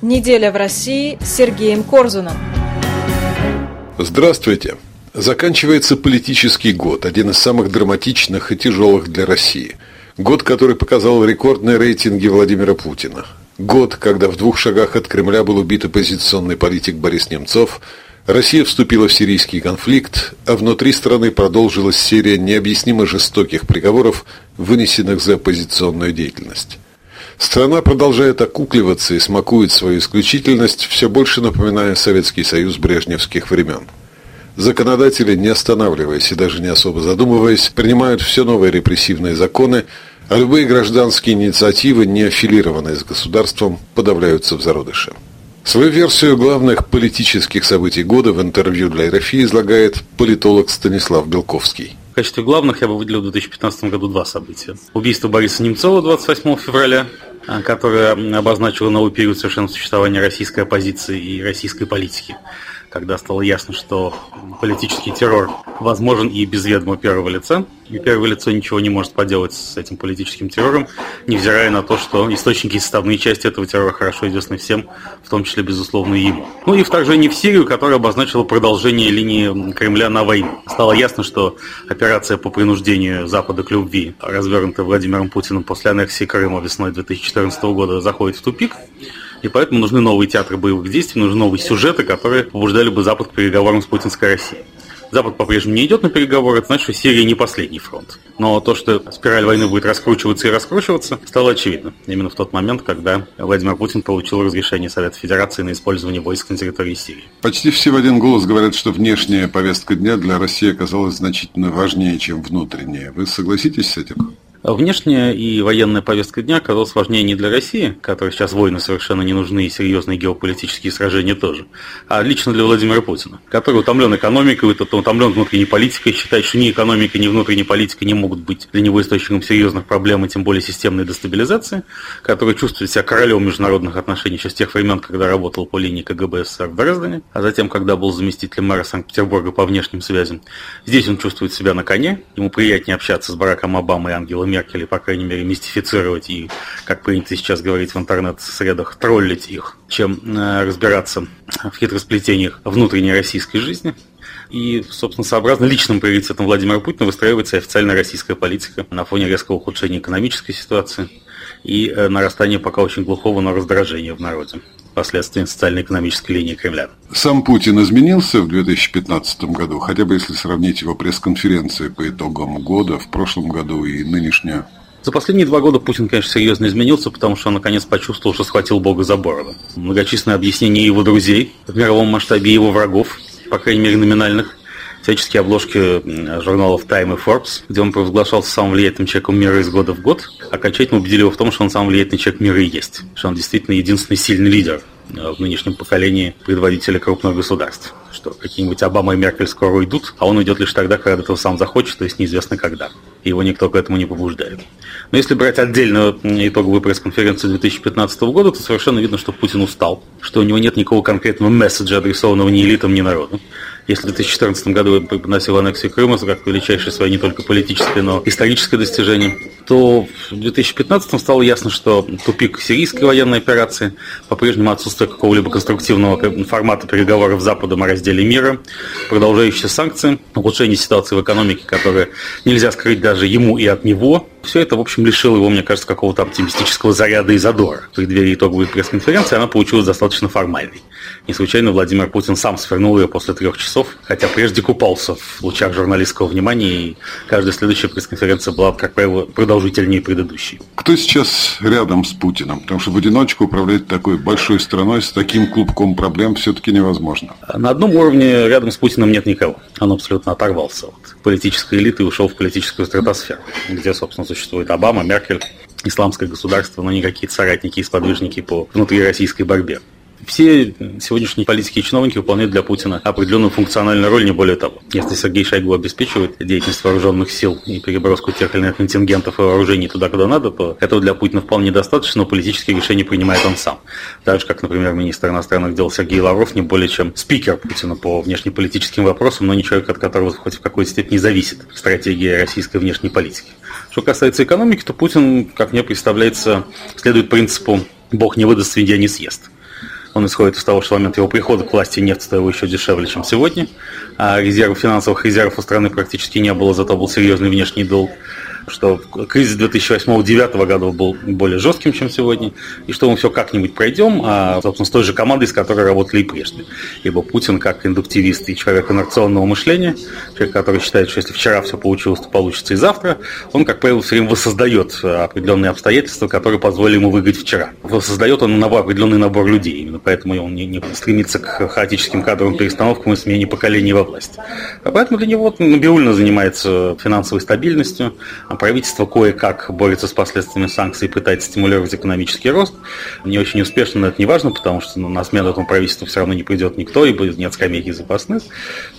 Неделя в России с Сергеем Корзуном. Здравствуйте. Заканчивается политический год, один из самых драматичных и тяжелых для России. Год, который показал рекордные рейтинги Владимира Путина. Год, когда в двух шагах от Кремля был убит оппозиционный политик Борис Немцов, Россия вступила в сирийский конфликт, а внутри страны продолжилась серия необъяснимо жестоких приговоров, вынесенных за оппозиционную деятельность. Страна продолжает окукливаться и смакует свою исключительность, все больше напоминая Советский Союз брежневских времен. Законодатели, не останавливаясь и даже не особо задумываясь, принимают все новые репрессивные законы, а любые гражданские инициативы, не аффилированные с государством, подавляются в зародыше. Свою версию главных политических событий года в интервью для РФИ излагает политолог Станислав Белковский. В качестве главных я бы выделил в 2015 году два события. Убийство Бориса Немцова 28 февраля которая обозначила новый период совершенно существования российской оппозиции и российской политики когда стало ясно, что политический террор возможен и без ведома первого лица, и первое лицо ничего не может поделать с этим политическим террором, невзирая на то, что источники и составные части этого террора хорошо известны всем, в том числе, безусловно, и ему. Ну и вторжение в Сирию, которое обозначило продолжение линии Кремля на войну. Стало ясно, что операция по принуждению Запада к любви, развернутая Владимиром Путиным после аннексии Крыма весной 2014 года, заходит в тупик, и поэтому нужны новые театры боевых действий, нужны новые сюжеты, которые побуждали бы Запад к переговорам с путинской Россией. Запад по-прежнему не идет на переговоры, это значит, что Сирия не последний фронт. Но то, что спираль войны будет раскручиваться и раскручиваться, стало очевидно. Именно в тот момент, когда Владимир Путин получил разрешение Совета Федерации на использование войск на территории Сирии. Почти все в один голос говорят, что внешняя повестка дня для России оказалась значительно важнее, чем внутренняя. Вы согласитесь с этим? Внешняя и военная повестка дня оказалась важнее не для России, которой сейчас войны совершенно не нужны и серьезные геополитические сражения тоже, а лично для Владимира Путина, который утомлен экономикой, утомлен внутренней политикой, считает, что ни экономика, ни внутренняя политика не могут быть для него источником серьезных проблем и тем более системной дестабилизации, который чувствует себя королем международных отношений еще с тех времен, когда работал по линии КГБ СССР в Дрездене, а затем, когда был заместителем мэра Санкт-Петербурга по внешним связям. Здесь он чувствует себя на коне, ему приятнее общаться с Бараком Обамой и Ангелой Меркель, по крайней мере, мистифицировать и, как принято сейчас говорить в интернет-средах, троллить их, чем э, разбираться в хитросплетениях внутренней российской жизни. И, собственно, сообразно личным приоритетом Владимира Путина выстраивается официальная российская политика на фоне резкого ухудшения экономической ситуации и э, нарастания пока очень глухого, но раздражения в народе последствиями социально-экономической линии Кремля. Сам Путин изменился в 2015 году, хотя бы если сравнить его пресс-конференции по итогам года, в прошлом году и нынешнюю? За последние два года Путин, конечно, серьезно изменился, потому что он наконец почувствовал, что схватил Бога за бороду. Многочисленные объяснения его друзей в мировом масштабе его врагов, по крайней мере номинальных, всяческие обложки журналов Time и Forbes, где он провозглашался самым влиятельным человеком мира из года в год, окончательно убедили его в том, что он самый влиятельный человек мира и есть, что он действительно единственный сильный лидер э, в нынешнем поколении предводителя крупных государств. Что какие-нибудь Обама и Меркель скоро уйдут, а он уйдет лишь тогда, когда этого сам захочет, то есть неизвестно когда. И его никто к этому не побуждает. Но если брать отдельную итоговую пресс-конференцию 2015 года, то совершенно видно, что Путин устал, что у него нет никакого конкретного месседжа, адресованного ни элитам, ни народу. Если в 2014 году он подносил аннексию Крыма как величайшее свое не только политическое, но историческое достижение, то в 2015 стало ясно, что тупик сирийской военной операции, по-прежнему отсутствие какого-либо конструктивного формата переговоров с Западом о разделе мира, продолжающиеся санкции, улучшение ситуации в экономике, которое нельзя скрыть даже ему и от него, все это, в общем, лишило его, мне кажется, какого-то оптимистического заряда и задора. В преддверии итоговой пресс-конференции она получилась достаточно формальной. Не случайно Владимир Путин сам свернул ее после трех часов, хотя прежде купался в лучах журналистского внимания, и каждая следующая пресс-конференция была, как правило, продолжительнее предыдущей. Кто сейчас рядом с Путиным? Потому что в одиночку управлять такой большой страной с таким клубком проблем все-таки невозможно. На одном уровне рядом с Путиным нет никого. Он абсолютно оторвался от политической элиты и ушел в политическую стратосферу, где, собственно, существует Обама, Меркель, исламское государство, но не какие-то соратники и сподвижники по внутрироссийской борьбе. Все сегодняшние политики и чиновники выполняют для Путина определенную функциональную роль, не более того. Если Сергей Шойгу обеспечивает деятельность вооруженных сил и переброску тех или иных контингентов и вооружений туда, куда надо, то этого для Путина вполне достаточно, но политические решения принимает он сам. Так же, как, например, министр иностранных дел Сергей Лавров не более чем спикер Путина по внешнеполитическим вопросам, но не человек, от которого хоть в какой-то степени зависит стратегия российской внешней политики. Что касается экономики, то Путин, как мне представляется, следует принципу «Бог не выдаст, свинья не съест». Он исходит из того, что в момент его прихода к власти нефть стоила еще дешевле, чем сегодня, а резервов, финансовых резервов у страны практически не было, зато был серьезный внешний долг что кризис 2008-2009 года был более жестким, чем сегодня, и что мы все как-нибудь пройдем, а, собственно, с той же командой, с которой работали и прежде. Ибо Путин, как индуктивист и человек инерционного мышления, человек, который считает, что если вчера все получилось, то получится и завтра, он, как правило, все время воссоздает определенные обстоятельства, которые позволили ему выиграть вчера. Воссоздает он набор, определенный набор людей, именно поэтому он не, не стремится к хаотическим кадровым перестановкам и смене поколений во власти. А поэтому для него Набиульна занимается финансовой стабильностью, правительство кое-как борется с последствиями санкций и пытается стимулировать экономический рост. Не очень успешно, но это не важно, потому что ну, на смену этому правительству все равно не придет никто, ибо нет скамейки запасных.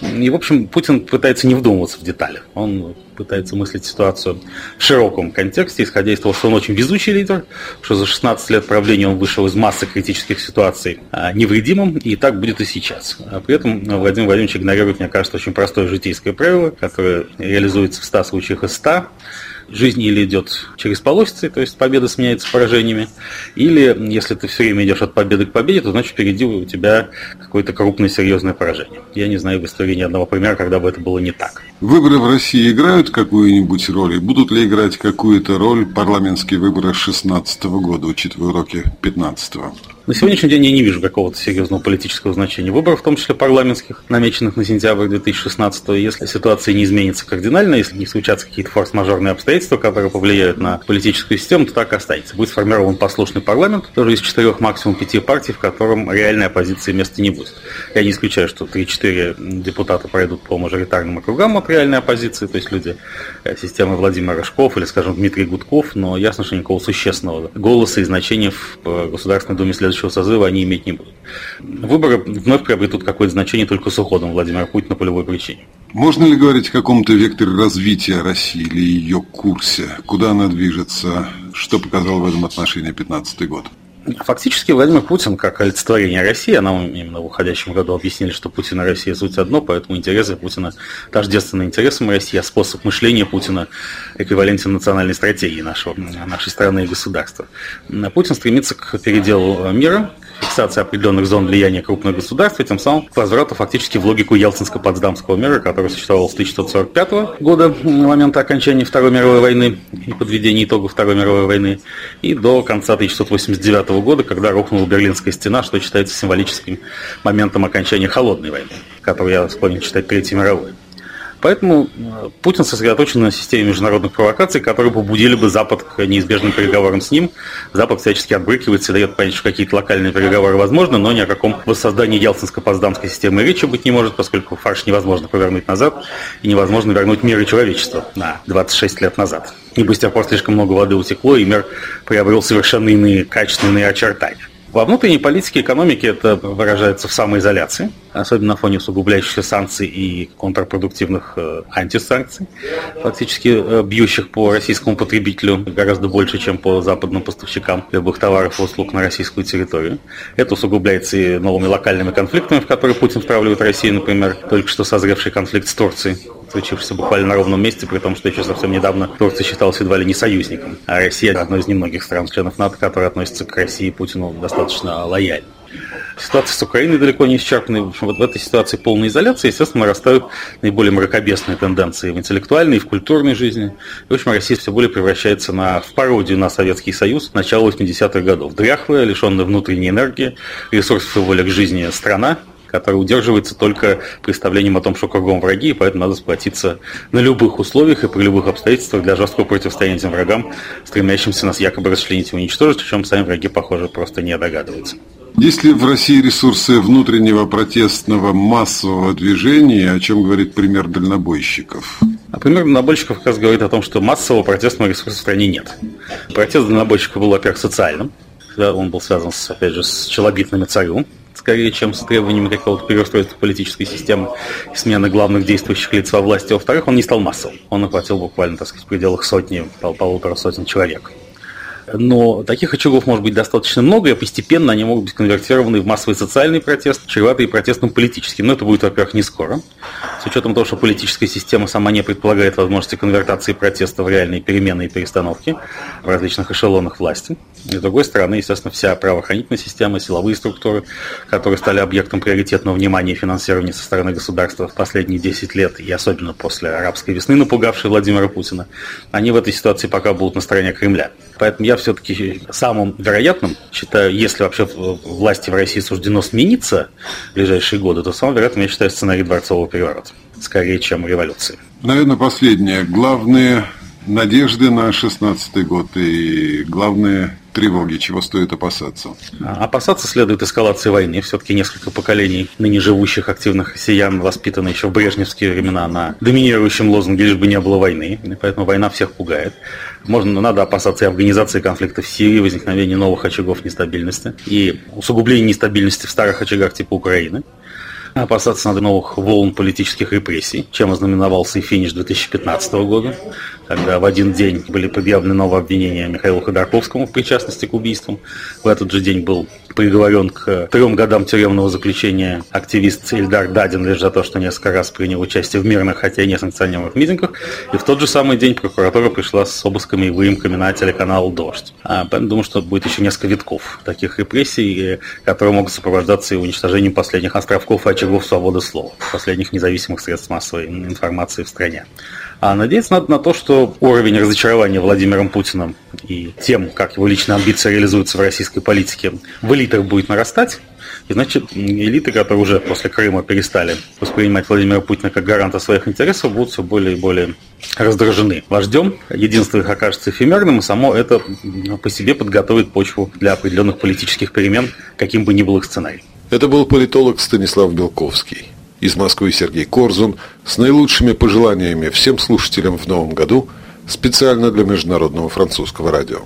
И, в общем, Путин пытается не вдумываться в детали. Он пытается мыслить ситуацию в широком контексте, исходя из того, что он очень везучий лидер, что за 16 лет правления он вышел из массы критических ситуаций а, невредимым, и так будет и сейчас. А при этом Владимир Владимирович игнорирует, мне кажется, очень простое житейское правило, которое реализуется в 100 случаях из 100, жизнь или идет через полосицы, то есть победа сменяется поражениями, или если ты все время идешь от победы к победе, то значит впереди у тебя какое-то крупное серьезное поражение. Я не знаю в истории ни одного примера, когда бы это было не так. Выборы в России играют какую-нибудь роль? И будут ли играть какую-то роль парламентские выборы 2016 года, учитывая уроки 2015 -го? На сегодняшний день я не вижу какого-то серьезного политического значения выборов, в том числе парламентских, намеченных на сентябрь 2016 Если ситуация не изменится кардинально, если не случатся какие-то форс-мажорные обстоятельства, которые повлияют на политическую систему, то так останется. Будет сформирован послушный парламент, тоже из четырех, максимум пяти партий, в котором реальной оппозиции места не будет. Я не исключаю, что 3-4 депутата пройдут по мажоритарным округам от реальной оппозиции, то есть люди э, системы Владимир Рожков или, скажем, Дмитрий Гудков, но ясно, что никакого существенного голоса и значения в э, Государственной Думе следующего следующего созыва они иметь не будут. Выборы вновь приобретут какое-то значение только с уходом Владимира Путина по любой причине. Можно ли говорить о каком-то векторе развития России или ее курсе? Куда она движется? Что показал в этом отношении 2015 год? Фактически Владимир Путин как олицетворение России, а нам именно в уходящем году объяснили, что Путин и Россия суть одно, поэтому интересы Путина тождественны интересам России, а способ мышления Путина эквивалентен национальной стратегии нашего, нашей страны и государства. Путин стремится к переделу мира, фиксации определенных зон влияния крупных государств, и тем самым к возврату фактически в логику Ялтинско-Потсдамского мира, который существовал с 1945 года, момента окончания Второй мировой войны и подведения итогов Второй мировой войны, и до конца 1989 года, когда рухнула Берлинская стена, что считается символическим моментом окончания Холодной войны, которую я склонен считать Третьей мировой. Поэтому э, Путин сосредоточен на системе международных провокаций, которые побудили бы Запад к неизбежным переговорам с ним. Запад всячески отбрыкивается и дает понять, что какие-то локальные переговоры возможны, но ни о каком воссоздании Ялтинско-Потсдамской системы речи быть не может, поскольку фарш невозможно повернуть назад и невозможно вернуть мир и человечество на 26 лет назад. Ибо с тех пор слишком много воды утекло, и мир приобрел совершенно иные качественные очертания. Во внутренней политике и экономике это выражается в самоизоляции, особенно на фоне усугубляющихся санкций и контрпродуктивных э, антисанкций, фактически э, бьющих по российскому потребителю гораздо больше, чем по западным поставщикам любых товаров и услуг на российскую территорию. Это усугубляется и новыми локальными конфликтами, в которые Путин втравливает Россию, например, только что созревший конфликт с Турцией случившийся буквально на ровном месте, при том, что еще совсем недавно Турция считалась едва ли не союзником, а Россия одной из немногих стран-членов НАТО, которые относятся к России и Путину достаточно лояльно. Ситуация с Украиной далеко не исчерпана. В общем, вот в этой ситуации полной изоляции, естественно, растают наиболее мракобесные тенденции в интеллектуальной и в культурной жизни. И, в общем, Россия все более превращается на, в пародию на Советский Союз начала 80-х годов. Дряхлая, лишенная внутренней энергии, ресурсов и воли к жизни страна, который удерживается только представлением о том, что кругом враги, и поэтому надо сплотиться на любых условиях и при любых обстоятельствах для жесткого противостояния этим врагам, стремящимся нас якобы расчленить и уничтожить, о чем сами враги, похоже, просто не догадываются. Есть ли в России ресурсы внутреннего протестного массового движения, о чем говорит пример дальнобойщиков? А пример дальнобойщиков как раз говорит о том, что массового протестного ресурса в стране нет. Протест дальнобойщиков был, во-первых, социальным. Он был связан, с, опять же, с челобитными царю, скорее, чем с требованиями какого-то переустройства политической системы и смены главных действующих лиц во власти. Во-вторых, он не стал массовым. Он охватил буквально, так сказать, в пределах сотни, пол полутора сотен человек. Но таких очагов может быть достаточно много, и постепенно они могут быть конвертированы в массовый социальный протест, чреватый протестом политическим. Но это будет, во-первых, не скоро. С учетом того, что политическая система сама не предполагает возможности конвертации протеста в реальные перемены и перестановки в различных эшелонах власти. И с другой стороны, естественно, вся правоохранительная система, силовые структуры, которые стали объектом приоритетного внимания и финансирования со стороны государства в последние 10 лет, и особенно после арабской весны, напугавшей Владимира Путина, они в этой ситуации пока будут на стороне Кремля. Поэтому я все-таки самым вероятным считаю, если вообще власти в России суждено смениться в ближайшие годы, то самым вероятным я считаю сценарий дворцового переворота, скорее, чем революции. Наверное, последнее. Главные надежды на 16 год и главные тревоги, чего стоит опасаться? А, опасаться следует эскалации войны. Все-таки несколько поколений ныне живущих активных россиян воспитаны еще в брежневские времена на доминирующем лозунге «лишь бы не было войны». И поэтому война всех пугает. Можно, надо опасаться и организации конфликта в Сирии, возникновения новых очагов нестабильности и усугубления нестабильности в старых очагах типа Украины. Опасаться надо новых волн политических репрессий, чем ознаменовался и финиш 2015 года, когда в один день были предъявлены новые обвинения Михаилу Ходорковскому в причастности к убийствам. В этот же день был приговорен к трем годам тюремного заключения активист Ильдар Дадин лишь за то, что несколько раз принял участие в мирных, хотя и несанкционированных митингах. И в тот же самый день прокуратура пришла с обысками и выемками на телеканал «Дождь». А, думаю, что будет еще несколько витков таких репрессий, которые могут сопровождаться и уничтожением последних островков и очагов свободы слова, последних независимых средств массовой информации в стране. А надеяться надо на то, что уровень разочарования Владимиром Путиным и тем, как его личные амбиции реализуются в российской политике, в элитах будет нарастать. И значит, элиты, которые уже после Крыма перестали воспринимать Владимира Путина как гаранта своих интересов, будут все более и более раздражены вождем. Единство их окажется эфемерным, и само это по себе подготовит почву для определенных политических перемен, каким бы ни был их сценарий. Это был политолог Станислав Белковский. Из Москвы Сергей Корзун с наилучшими пожеланиями всем слушателям в новом году специально для Международного французского радио.